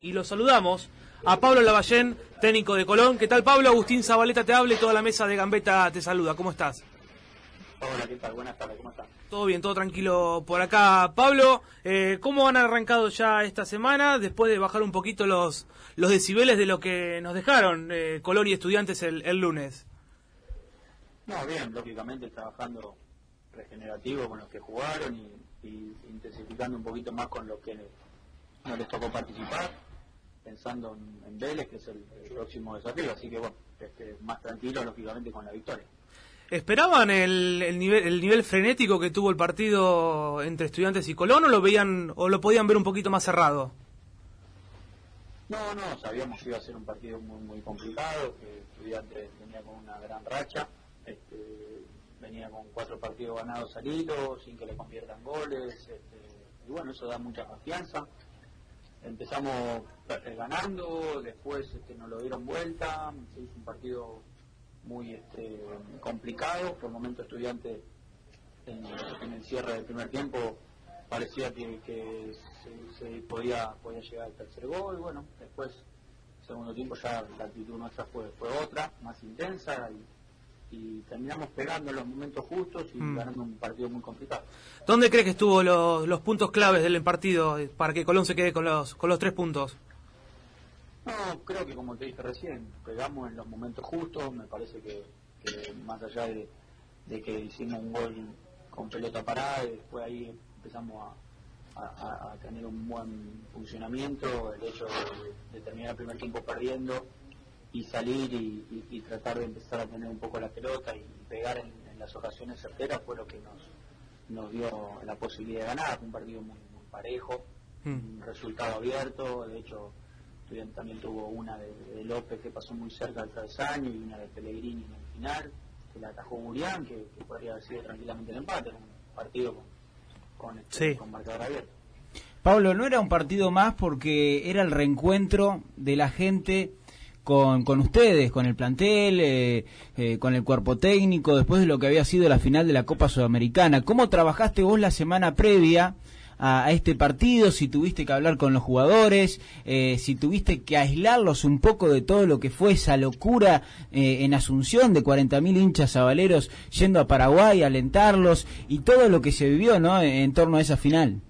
y lo saludamos a Pablo Lavallén, técnico de Colón. ¿Qué tal, Pablo? Agustín Zabaleta te habla y toda la mesa de Gambeta te saluda. ¿Cómo estás? Hola, ¿qué tal? Buenas tardes, ¿cómo estás? Todo bien, todo tranquilo por acá. Pablo, eh, ¿cómo han arrancado ya esta semana después de bajar un poquito los, los decibeles de lo que nos dejaron eh, Colón y estudiantes el, el lunes? No, bien, lógicamente trabajando regenerativo con los que jugaron y, y intensificando un poquito más con los que no les tocó participar pensando en, Vélez, que es el, próximo desafío, así que bueno, este, más tranquilo lógicamente con la victoria. ¿Esperaban el, el, nivel, el nivel frenético que tuvo el partido entre Estudiantes y Colón o lo veían o lo podían ver un poquito más cerrado? No, no, sabíamos que iba a ser un partido muy muy complicado, que Estudiantes venía con una gran racha, este, venía con cuatro partidos ganados salidos, sin que le conviertan goles, este, y bueno, eso da mucha confianza empezamos eh, ganando, después este, nos lo dieron vuelta, se un partido muy este, complicado, por el momento estudiante en, el cierre del primer tiempo parecía que, se, podía, podía llegar al tercer gol, bueno, después segundo tiempo ya la actitud nuestra fue, fue otra, más intensa y y terminamos pegando en los momentos justos y mm. ganando un partido muy complicado. ¿Dónde crees que estuvo los, los puntos claves del partido para que Colón se quede con los, con los tres puntos? No, creo que como te dije recién, pegamos en los momentos justos, me parece que, más allá de, que hicimos un gol con pelota parada, y después ahí empezamos a, tener un buen funcionamiento, el hecho de terminar el primer tiempo perdiendo y salir y, tratar de empezar a tener un poco la pelota y pegar en, las ocasiones certeras fue lo que nos, nos dio la posibilidad de ganar. Un partido muy, parejo, hmm. un resultado abierto. De hecho, también tuvo una de, López que pasó muy cerca del travesaño y una de Pellegrini en el final, que la atajó Murián, que, podría haber sido tranquilamente el empate. un partido con, con, este, con marcador abierto. Pablo, no era un partido más porque era el reencuentro de la gente con, con ustedes, con el plantel, eh, eh, con el cuerpo técnico, después de lo que había sido la final de la Copa Sudamericana. ¿Cómo trabajaste vos la semana previa a, este partido? Si tuviste que hablar con los jugadores, eh, si tuviste que aislarlos un poco de todo lo que fue esa locura en Asunción de 40.000 hinchas avaleros yendo a Paraguay a alentarlos y todo lo que se vivió ¿no? en torno a esa final.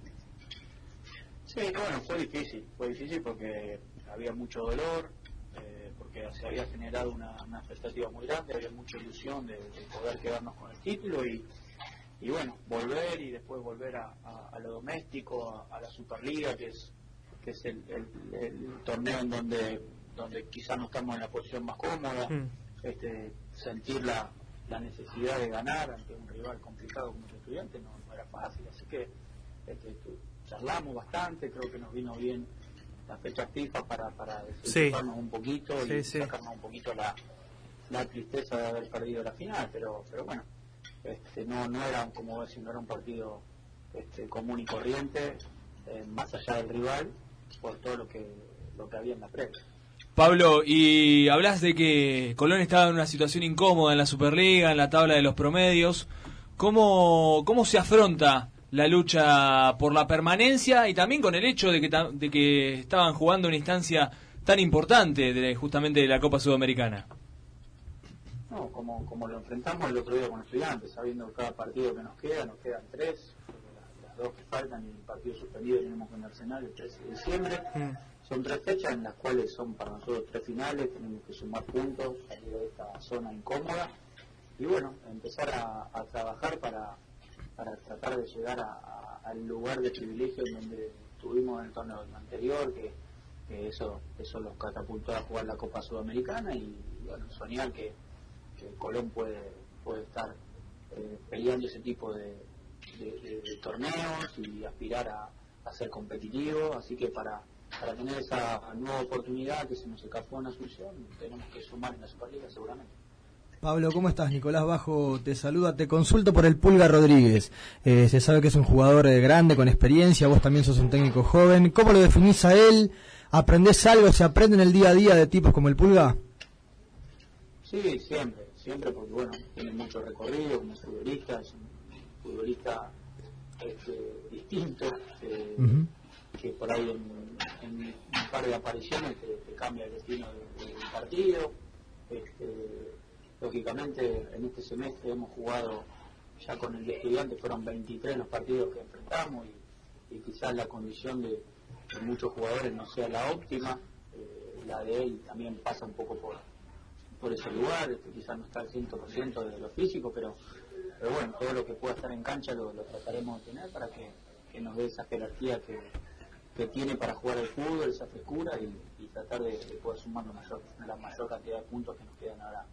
Sí, bueno, fue difícil, fue difícil porque había mucho dolor, se había generado una, expectativa muy grande, había mucha ilusión de, poder quedarnos con el título y, y, bueno, volver y después volver a, lo doméstico, a, la Superliga, que es que es el, torneo en donde donde quizás no estamos en la posición más cómoda, mm. este, sentir la, necesidad de ganar ante un rival complicado como el estudiante no, era fácil, así que este, charlamos bastante, creo que nos vino bien la fecha FIFA para, para un poquito y sacarnos un poquito la, la tristeza de haber perdido la final, pero pero bueno, este, no, no era, como decir, no era un partido este, común y corriente, eh, más allá del rival, por todo lo que, lo que había en la previa. Pablo, y hablas de que Colón estaba en una situación incómoda en la Superliga, en la tabla de los promedios. ¿Cómo, cómo se afronta la lucha por la permanencia y también con el hecho de que, de que estaban jugando una instancia tan importante de, justamente de la Copa Sudamericana. No, como, como lo enfrentamos el otro día con estudiantes, sabiendo cada partido que nos queda, nos quedan tres, las, dos que faltan y el partido suspendido tenemos con Arsenal el 13 de diciembre. Mm. Son tres fechas en las cuales son para nosotros tres finales, tenemos que sumar puntos, salir de esta zona incómoda y bueno, empezar a trabajar para, para tratar de llegar al lugar de privilegio en donde estuvimos en el torneo anterior, que, eso eso los catapultó a jugar la Copa Sudamericana y bueno, soñar que, Colón puede, puede estar eh, peleando ese tipo de, torneos y aspirar a, ser competitivo, así que para, para tener esa nueva oportunidad que se nos escapó en Asunción, tenemos que sumar en la Superliga seguramente. Pablo, ¿cómo estás? Nicolás Bajo te saluda. Te consulto por el Pulga Rodríguez. Eh, se sabe que es un jugador eh, grande, con experiencia. Vos también sos un técnico joven. ¿Cómo lo definís a él? ¿Aprendés algo? ¿Se aprende en el día a día de tipos como el Pulga? Sí, siempre. Siempre porque, bueno, tiene mucho recorrido como futbolista. Es un futbolista este, distinto. Eh, que por ahí en, un par de apariciones te, cambia el destino del, partido. Este, lógicamente en este semestre hemos jugado ya con el estudiante, fueron 23 los partidos que enfrentamos y, quizás la condición de, muchos jugadores no sea la óptima, eh, la de él también pasa un poco por, por ese lugar, este, quizás no está al 100% de lo físico, pero, pero bueno, todo lo que pueda estar en cancha lo, trataremos de tener para que, nos dé esa jerarquía que, tiene para jugar el fútbol, esa frescura y, tratar de, poder sumar la mayor, la mayor cantidad de puntos que nos quedan ahora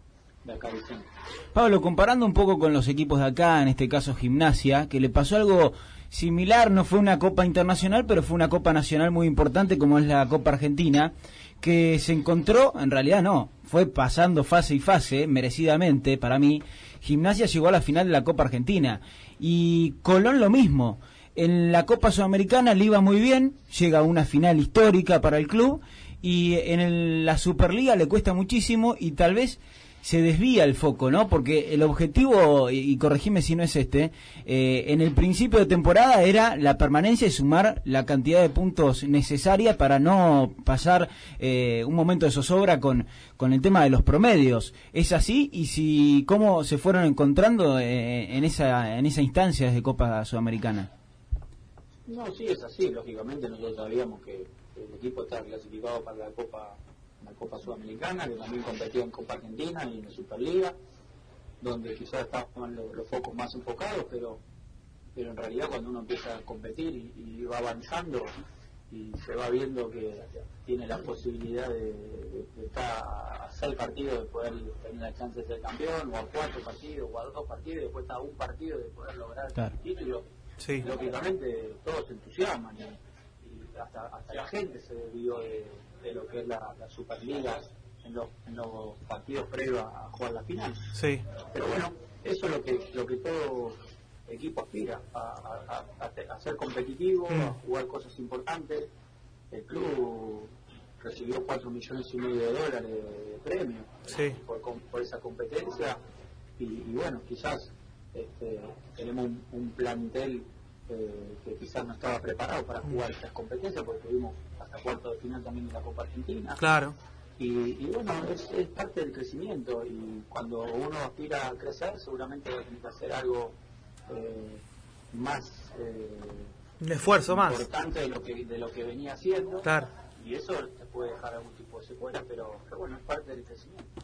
Pablo, comparando un poco con los equipos de acá, en este caso Gimnasia, que le pasó algo similar, no fue una Copa Internacional, pero fue una Copa Nacional muy importante como es la Copa Argentina, que se encontró, en realidad no, fue pasando fase y fase, merecidamente para mí, Gimnasia llegó a la final de la Copa Argentina y Colón lo mismo. En la Copa Sudamericana le iba muy bien, llega a una final histórica para el club y en la Superliga le cuesta muchísimo y tal vez se desvía el foco, ¿no? Porque el objetivo, y, corregime si no es este, eh, en el principio de temporada era la permanencia y sumar la cantidad de puntos necesaria para no pasar eh, un momento de zozobra con, con el tema de los promedios. ¿Es así? ¿Y si cómo se fueron encontrando eh, en, esa, en esa instancia de Copa Sudamericana? No, sí, es así. Lógicamente nosotros sabíamos que el equipo está clasificado para la Copa Copa Sudamericana, que también competía en Copa Argentina y en la Superliga, donde quizás estaban los, focos más enfocados, pero, pero en realidad cuando uno empieza a competir y, va avanzando y se va viendo que tiene la posibilidad de, estar a seis partidos de poder tener la chance de ser campeón, o a cuatro partidos, o a dos partidos, y después a un partido de poder lograr el título, lógicamente todos se entusiasman hasta, hasta la gente se debió de de lo que es la, Superliga en los, en los, partidos previos a, jugar la final. Sí. Pero bueno, eso es lo que, lo que todo equipo aspira, a, a, ser competitivo, a mm. jugar cosas importantes. El club recibió 4 millones y medio de dólares de premio por, por, esa competencia y, bueno, quizás este, tenemos un, plantel eh, que quizás no estaba preparado para jugar estas competencias porque tuvimos cuarto de final también de la Copa Argentina. Claro. Y, bueno, es, parte del crecimiento y cuando uno aspira a crecer seguramente va a tener que hacer algo eh, más... Eh, Un esfuerzo más. Importante de lo, que, de lo que venía haciendo. Claro. Y eso te puede dejar algún tipo de secuela, pero, pero bueno, es parte del crecimiento.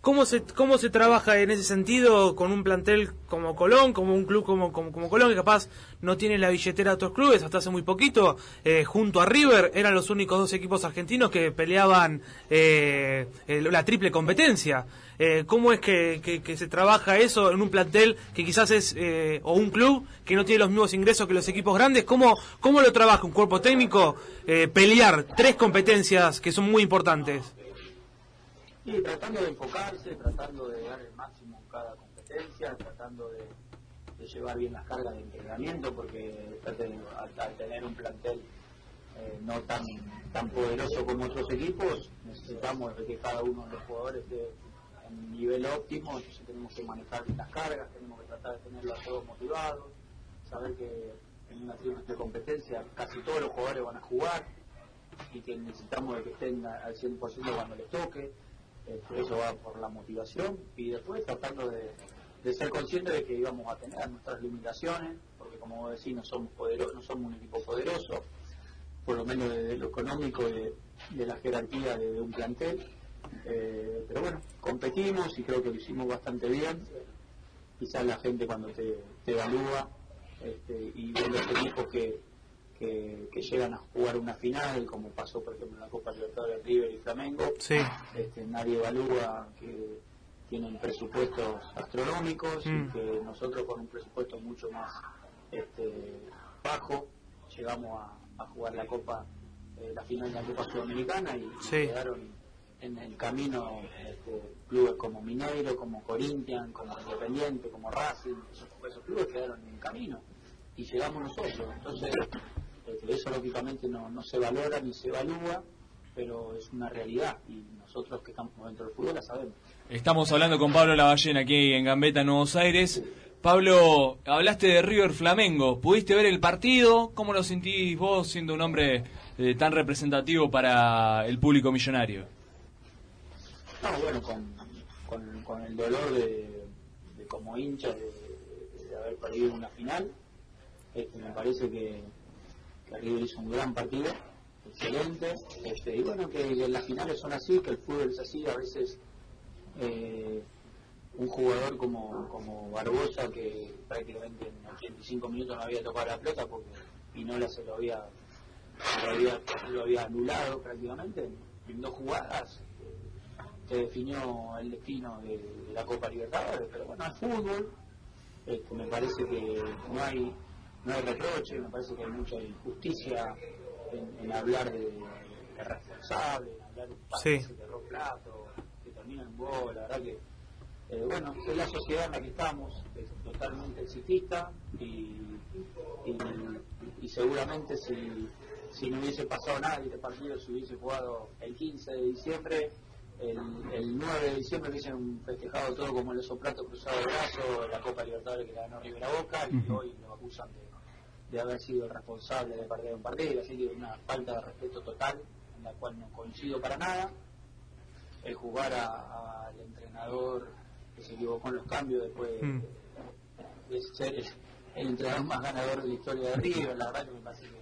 ¿Cómo se, ¿Cómo se trabaja en ese sentido con un plantel como Colón, como un club como, como, Colón, que capaz no tiene la billetera de otros clubes? Hasta hace muy poquito, eh, junto a River, eran los únicos dos equipos argentinos que peleaban eh, la triple competencia. Eh, ¿Cómo es que, se trabaja eso en un plantel que quizás es, o un club que no tiene los mismos ingresos que los equipos grandes? ¿Cómo, cómo lo trabaja un cuerpo técnico pelear tres competencias que son muy importantes? Sí, tratando de enfocarse, tratando de dar el máximo en cada competencia, tratando de, llevar bien las cargas de entrenamiento, porque al, tener un plantel eh, no tan, tan poderoso como otros equipos, necesitamos que cada uno de los jugadores esté en nivel óptimo, entonces tenemos que manejar bien las cargas, tenemos que tratar de tenerlos a todos motivados, saber que en una triple competencia casi todos los jugadores van a jugar y que necesitamos de que estén al 100% cuando les toque este, eso va por la motivación y después tratando de, ser consciente de que íbamos a tener nuestras limitaciones, porque como vos decís, no somos, poderosos, no somos un equipo poderoso, por lo menos desde lo económico, de, la jerarquía de, un plantel. Eh, pero bueno, competimos y creo que lo hicimos bastante bien. Quizás la gente cuando te, evalúa este, y ve los equipos que, que, llegan a jugar una final, como pasó por ejemplo en la Copa Libertadores River y Flamengo. Este, nadie evalúa que tienen presupuestos astronómicos y mm. que nosotros con un presupuesto mucho más este, bajo llegamos a, jugar la Copa, eh, la final de la Copa Sudamericana y, quedaron en el camino este, clubes como Mineiro, como Corinthians, como Independiente, como Racing, esos, esos clubes quedaron en el camino y llegamos nosotros. Entonces, eso lógicamente no, no se valora ni se evalúa pero es una realidad y nosotros que estamos dentro del fútbol la sabemos. Estamos hablando con Pablo Lavallén aquí en Gambetta, Nuevos Aires. Pablo, hablaste de River Flamengo. ¿Pudiste ver el partido? ¿Cómo lo sentís vos siendo un hombre eh, tan representativo para el público millonario? No, bueno, con, con, con el dolor de, de como hincha de, de haber perdido una final, este, me parece que, que River hizo un gran partido, excelente, este, y bueno, que las finales son así, que el fútbol es así, a veces eh, un jugador como, como Barbosa, que prácticamente en 85 minutos no había tocado la pelota porque Pinola se lo había, se lo había, anulado prácticamente en dos jugadas, que definió el destino de, de la Copa Libertadores, pero bueno, el fútbol, este, me parece que no hay no hay reproche, me parece que hay mucha injusticia en, en hablar de, de responsable, en hablar de un Sí. que se cerró plato, que termina en gol, la verdad que eh, bueno, es la sociedad en la que estamos, es totalmente exitista y, y, y seguramente si, si no hubiese pasado nada y este partido se hubiese jugado el 15 de diciembre, el, el 9 de diciembre hubiesen festejado todo como el soplato cruzado de brazo, la Copa Libertadores que la ganó Rivera Boca y hoy lo acusan de, de haber sido el responsable de perder un partido, así que una falta de respeto total en la cual no coincido para nada el jugar a- al entrenador que se equivocó en los cambios después de, Mm. de ser el, el entrenador más ganador de la historia de River, la verdad que me parece que eh,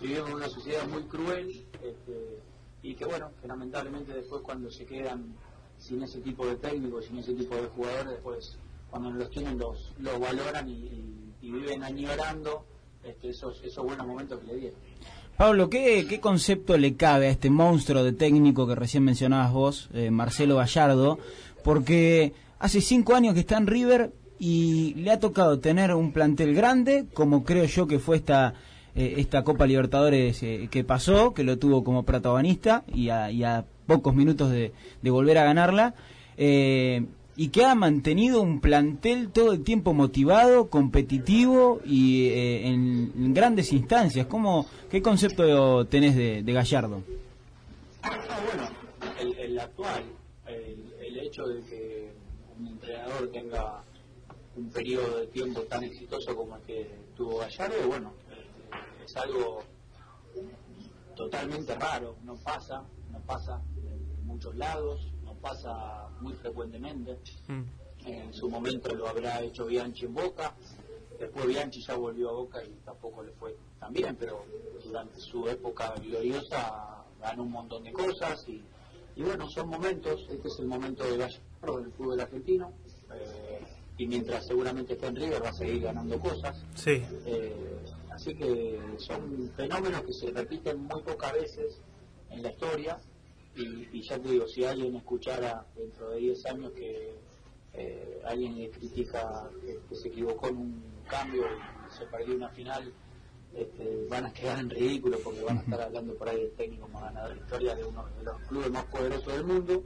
vivimos en una sociedad muy cruel este, y que bueno, que lamentablemente después cuando se quedan sin ese tipo de técnicos, sin ese tipo de jugadores, después cuando los tienen los, los valoran y, viven añorando este, esos, esos buenos momentos que le dieron. Pablo, ¿qué, ¿qué concepto le cabe a este monstruo de técnico que recién mencionabas vos, eh, Marcelo Gallardo? Porque hace cinco años que está en River y le ha tocado tener un plantel grande, como creo yo que fue esta, eh, esta Copa Libertadores eh, que pasó, que lo tuvo como protagonista y a, y a pocos minutos de, de volver a ganarla. eh, y que ha mantenido un plantel todo el tiempo motivado, competitivo y eh, en, en grandes instancias. ¿Cómo, ¿Qué concepto tenés de, Gallardo? Ah, bueno, el, el actual, el, el hecho de que un entrenador tenga un periodo de tiempo tan exitoso como el que tuvo Gallardo, bueno, es algo totalmente raro, no pasa, no pasa en muchos lados, no pasa muy frecuentemente. Mm. En su momento lo habrá hecho Bianchi en Boca, después Bianchi ya volvió a Boca y tampoco le fue tan bien, pero durante su época gloriosa ganó un montón de cosas y, y bueno, son momentos, este es el momento de Gallardo del fútbol argentino eh, y mientras seguramente esté en River va a seguir ganando cosas. Sí. Eh, así que son fenómenos que se repiten muy pocas veces en la historia y, y ya te digo, si alguien escuchara dentro de 10 años que eh, alguien le critica que, que se equivocó en un cambio y se perdió una final, este, van a quedar en ridículo porque van a estar hablando por ahí del técnico más ganador de la historia de uno de los clubes más poderosos del mundo.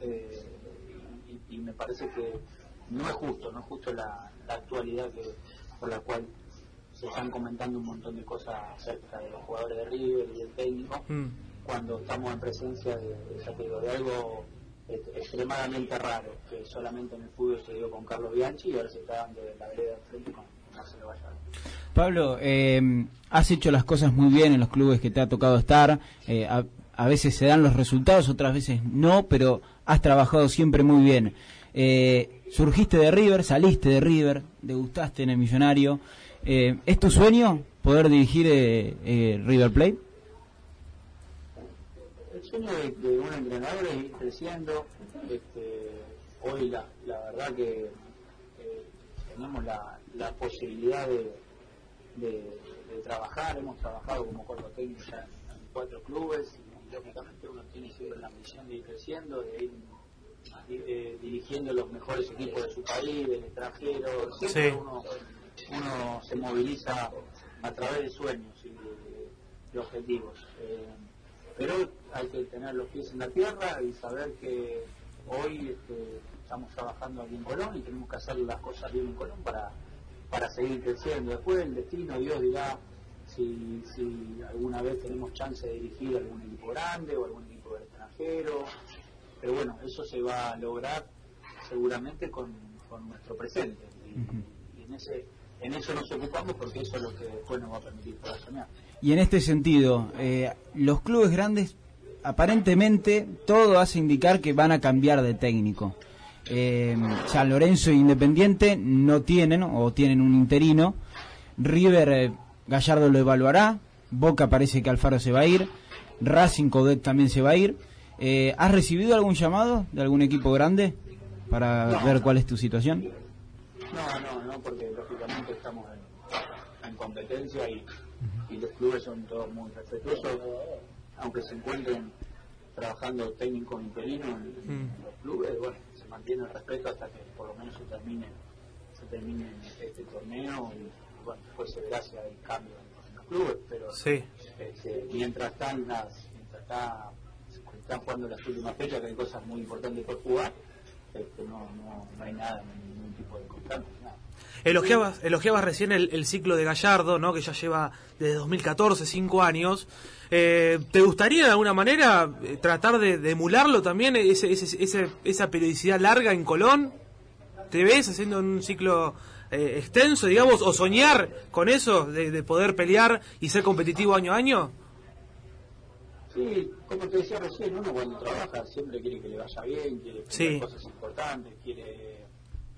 Eh, y, y me parece que no es justo, no es justo la, la actualidad que, por la cual se están comentando un montón de cosas acerca de los jugadores de River y del técnico, Mm. cuando estamos en presencia de, de, ya te digo, de algo extremadamente raro, que solamente en el fútbol se dio con Carlos Bianchi y ahora se está dando de la vereda de frente con Marcelo Gallardo. Pablo, eh, has hecho las cosas muy bien en los clubes que te ha tocado estar. eh, a, a veces se dan los resultados, otras veces no, pero has trabajado siempre muy bien. Eh, surgiste de River, saliste de River, degustaste en el Millonario. Eh, ¿Es tu sueño poder dirigir eh, eh, River Plate? El sueño de, de un entrenador es ir creciendo. Este, hoy la, la verdad que eh, tenemos la, la posibilidad de, de- de trabajar, hemos trabajado como cuerpo técnico ya en, en cuatro clubes y lógicamente uno tiene siempre la ambición de ir creciendo, de ir eh, dirigiendo los mejores equipos de su país, del extranjero, siempre Sí. uno, uno se moviliza a través de sueños y de, de objetivos. Eh, pero hay que tener los pies en la tierra y saber que hoy este, estamos trabajando aquí en Colón y tenemos que hacer las cosas bien en Colón para, para seguir creciendo. Después el destino, Dios dirá si, si alguna vez tenemos chance de dirigir algún equipo grande o algún equipo del extranjero. Pero bueno, eso se va a lograr seguramente con, con nuestro presente. Y, y en, ese, en eso nos ocupamos porque eso es lo que después nos va a permitir poder soñar. Y en este sentido, eh, los clubes grandes, aparentemente, todo hace indicar que van a cambiar de técnico. Eh, San Lorenzo e Independiente no tienen, o tienen un interino. River, eh, Gallardo lo evaluará. Boca parece que Alfaro se va a ir. Racing Codec también se va a ir. Eh, ¿Has recibido algún llamado de algún equipo grande para No, ver cuál es tu situación? No, no, porque lógicamente estamos en, en competencia y, y los clubes son todos muy respetuosos, aunque se encuentren trabajando técnicos interinos en, en Mm. los clubes, bueno, se mantiene el respeto hasta que por lo menos se termine, se termine este torneo y bueno, después se verá si hay cambio en, los clubes, pero Sí. este, mientras están las, mientras está, están jugando las últimas fechas, que hay cosas muy importantes por jugar, este, no, no, no hay nada, ningún tipo de constante. Elogiabas, elogiabas recién el, el ciclo de Gallardo, ¿no? que ya lleva desde 2014 cinco años. Eh, ¿Te gustaría de alguna manera eh, tratar de, de emularlo también, ese, ese- ese- esa periodicidad larga en Colón? ¿Te ves haciendo un ciclo eh, extenso, digamos, o soñar con eso, de, de poder pelear y ser competitivo año a año? Sí, como te decía recién, uno cuando trabaja siempre quiere que le vaya bien, quiere Sí. cosas importantes, quiere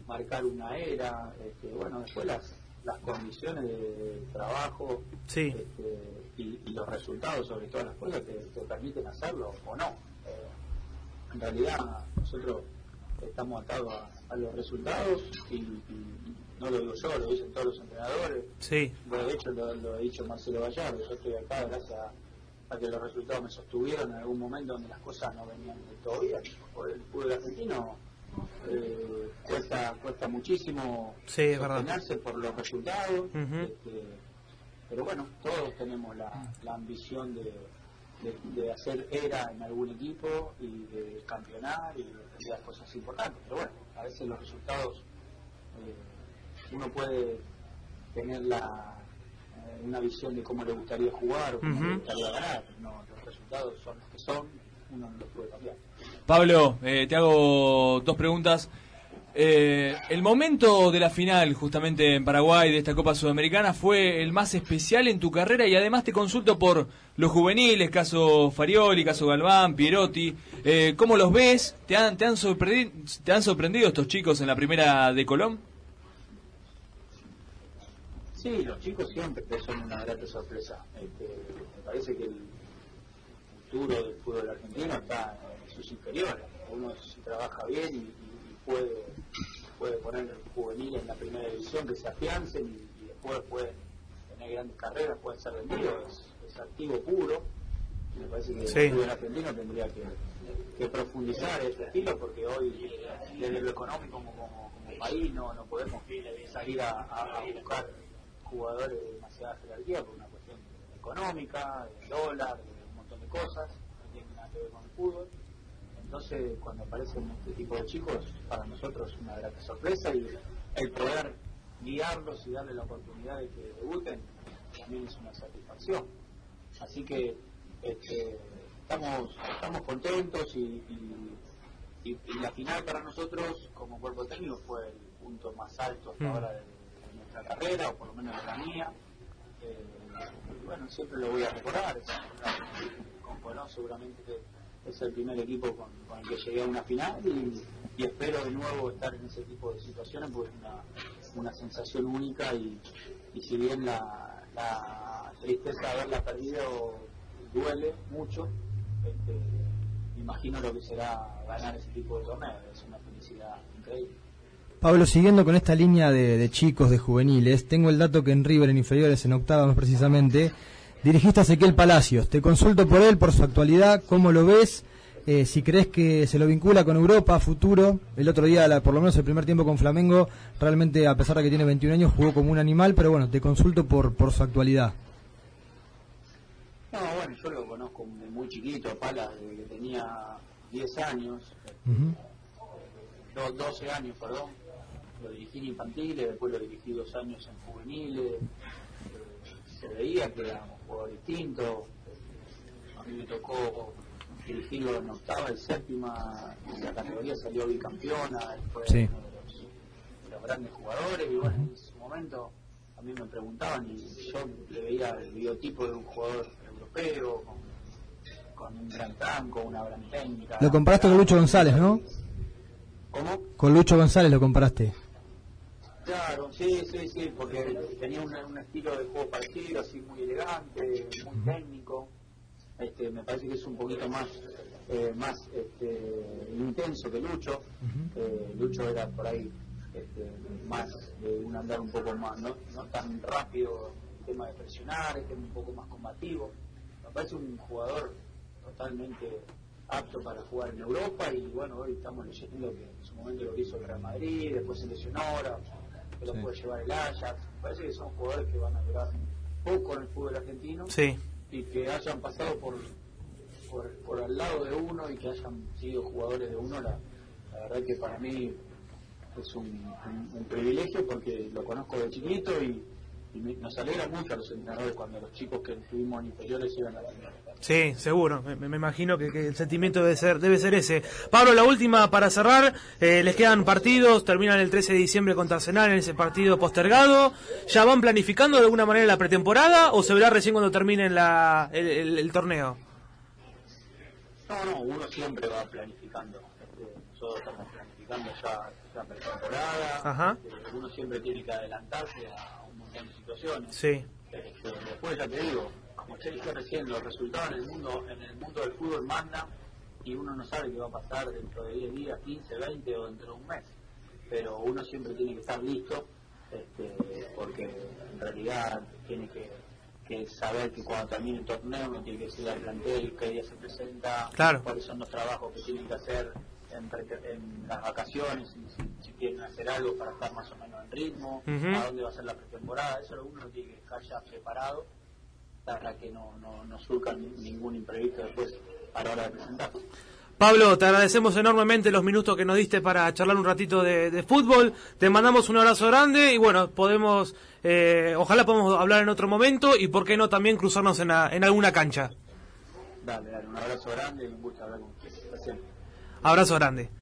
marcar una era, este, bueno, después las, las condiciones de trabajo Sí. este, y, y los resultados sobre todas las cosas te, te permiten hacerlo o no. Eh, en realidad nosotros estamos atados a, a los resultados y, y no lo digo yo, lo dicen todos los entrenadores, Sí, bueno, de hecho, lo, lo ha dicho Marcelo Gallardo. Yo estoy acá gracias a, a que los resultados me sostuvieron en algún momento donde las cosas no venían del todo bien. Por el fútbol argentino eh, cuesta cuesta muchísimo Sí, es por los resultados. Este, pero bueno, todos tenemos la, la ambición de, de, de hacer era en algún equipo y de campeonar y de hacer cosas importantes. Pero bueno, a veces los resultados eh, uno puede tener la, eh, una visión de cómo le gustaría jugar o cómo Ujú. le gustaría ganar. No, los resultados son los que son, uno no los puede cambiar. Pablo, eh, te hago dos preguntas. Eh, el momento de la final, justamente en Paraguay, de esta Copa Sudamericana, fue el más especial en tu carrera y además te consulto por los juveniles, caso Farioli, caso Galván, Pierotti. Eh, ¿Cómo los ves? ¿Te han, te, han sorprendi- ¿Te han sorprendido estos chicos en la primera de Colón? Sí, los chicos siempre son una grata sorpresa. Este, me parece que el futuro del fútbol argentino está sus inferiores. Uno si trabaja bien y, puede, puede poner el juvenil en la primera división, que se afiancen y, y después pueden tener grandes carreras, pueden ser vendidos. Es, es activo puro. Y me parece que Sí. el fútbol argentino tendría que, que profundizar este estilo porque hoy desde lo económico como, como, como país no, no podemos salir a, a- a buscar jugadores de demasiada jerarquía por una cuestión económica, de dólar, de un montón de cosas, no tiene nada que ver con el fútbol. Entonces, cuando aparecen este tipo de chicos, para nosotros es una gran sorpresa y el poder guiarlos y darles la oportunidad de que debuten también es una satisfacción. Así que este, estamos, estamos contentos y, y- y- y la final para nosotros como cuerpo técnico fue el punto más alto hasta Mm. ahora de, de nuestra carrera, o por lo menos de la mía. Eh, y bueno, siempre lo voy a recordar. es Con Colón seguramente es el primer equipo con, con el que llegué a una final y, espero de nuevo estar en ese tipo de situaciones porque es una, una sensación única y, y si bien la, la tristeza de haberla perdido duele mucho, este, imagino lo que será ganar ese tipo de torneos, es una felicidad increíble. Pablo, siguiendo con esta línea de, de chicos, de juveniles, tengo el dato que en River, en inferiores, en octava más precisamente, dirigiste a Ezequiel Palacios. Te consulto por él, por su actualidad, cómo lo ves, eh, si crees que se lo vincula con Europa futuro. El otro día, la- por lo menos el primer tiempo con Flamengo, realmente, a pesar de que tiene 21 años, jugó como un animal, pero bueno, te consulto por, por su actualidad. No, bueno, yo lo conozco muy chiquito, Pala, desde que tenía 10 años, do- 12 años, perdón. Lo dirigí en infantiles, después lo dirigí dos años en juveniles. Eh, se veía que era jugador distinto. A mí me tocó dirigirlo en octava y séptima, y la categoría salió bicampeona, fue Sí. uno de los, de los grandes jugadores, y bueno, en su momento a mí me preguntaban y yo le veía el biotipo de un jugador europeo, con, con un gran tranco, una gran técnica. Lo comparaste con Lucho González, ¿no? ¿Cómo? Con Lucho González lo comparaste. Claro, sí, sí, sí, porque tenía un, un estilo de juego parecido, así muy elegante, muy técnico. Este, me parece que es un poquito más eh, más este, intenso que Lucho. Eh, Lucho era por ahí este, más de un andar un poco más, no, no tan rápido, el tema de presionar, este un poco más combativo. Me parece un jugador totalmente apto para jugar en Europa y bueno, hoy estamos leyendo que en su momento lo hizo el Real Madrid, después se lesionó ahora, que lo Sí. puede llevar el Ajax. Parece que son jugadores que van a durar poco en el fútbol argentino Sí. y que hayan pasado por, por, por al lado de uno y que hayan sido jugadores de uno, la, la verdad que para mí es un, un- un privilegio porque lo conozco de chiquito y, y me- nos alegra mucho a los entrenadores cuando los chicos que estuvimos en inferiores iban a la. Sí, seguro. Me, me imagino que, que el sentimiento debe ser, debe ser ese. Pablo, la última para cerrar. Eh, les quedan partidos, terminan el 13 de diciembre contra Arsenal en ese partido postergado. ¿Ya van planificando de alguna manera la pretemporada o se verá recién cuando termine la, el, el- el torneo? No, no, uno siempre va planificando. Este, nosotros estamos planificando ya la pretemporada. Ajá. Este, uno siempre tiene que adelantarse a de situaciones. Sí, después ya te digo, como te dije recién, los resultados en el mundo, en el mundo del fútbol mandan y uno no sabe qué va a pasar dentro de 10 días, 15, 20 o dentro de un mes. Pero uno siempre tiene que estar listo, este, porque en realidad tiene que, que saber que cuando termine el torneo uno tiene que decirle al plantel qué día se presenta, Claro. cuáles son los trabajos que tienen que hacer en, en las vacaciones, y si quieren hacer algo para estar más o menos en ritmo, a dónde va a ser la pretemporada, eso uno lo tiene que estar ya preparado para que no, no, no surca ni- ningún imprevisto después a la hora de presentar. Pablo, te agradecemos enormemente los minutos que nos diste para charlar un ratito de, de fútbol. Te mandamos un abrazo grande y bueno, podemos, eh, ojalá podamos hablar en otro momento y por qué no también cruzarnos en, la- en alguna cancha. Dale, dale, un abrazo grande y un gusto hablar con ustedes. Abrazo grande.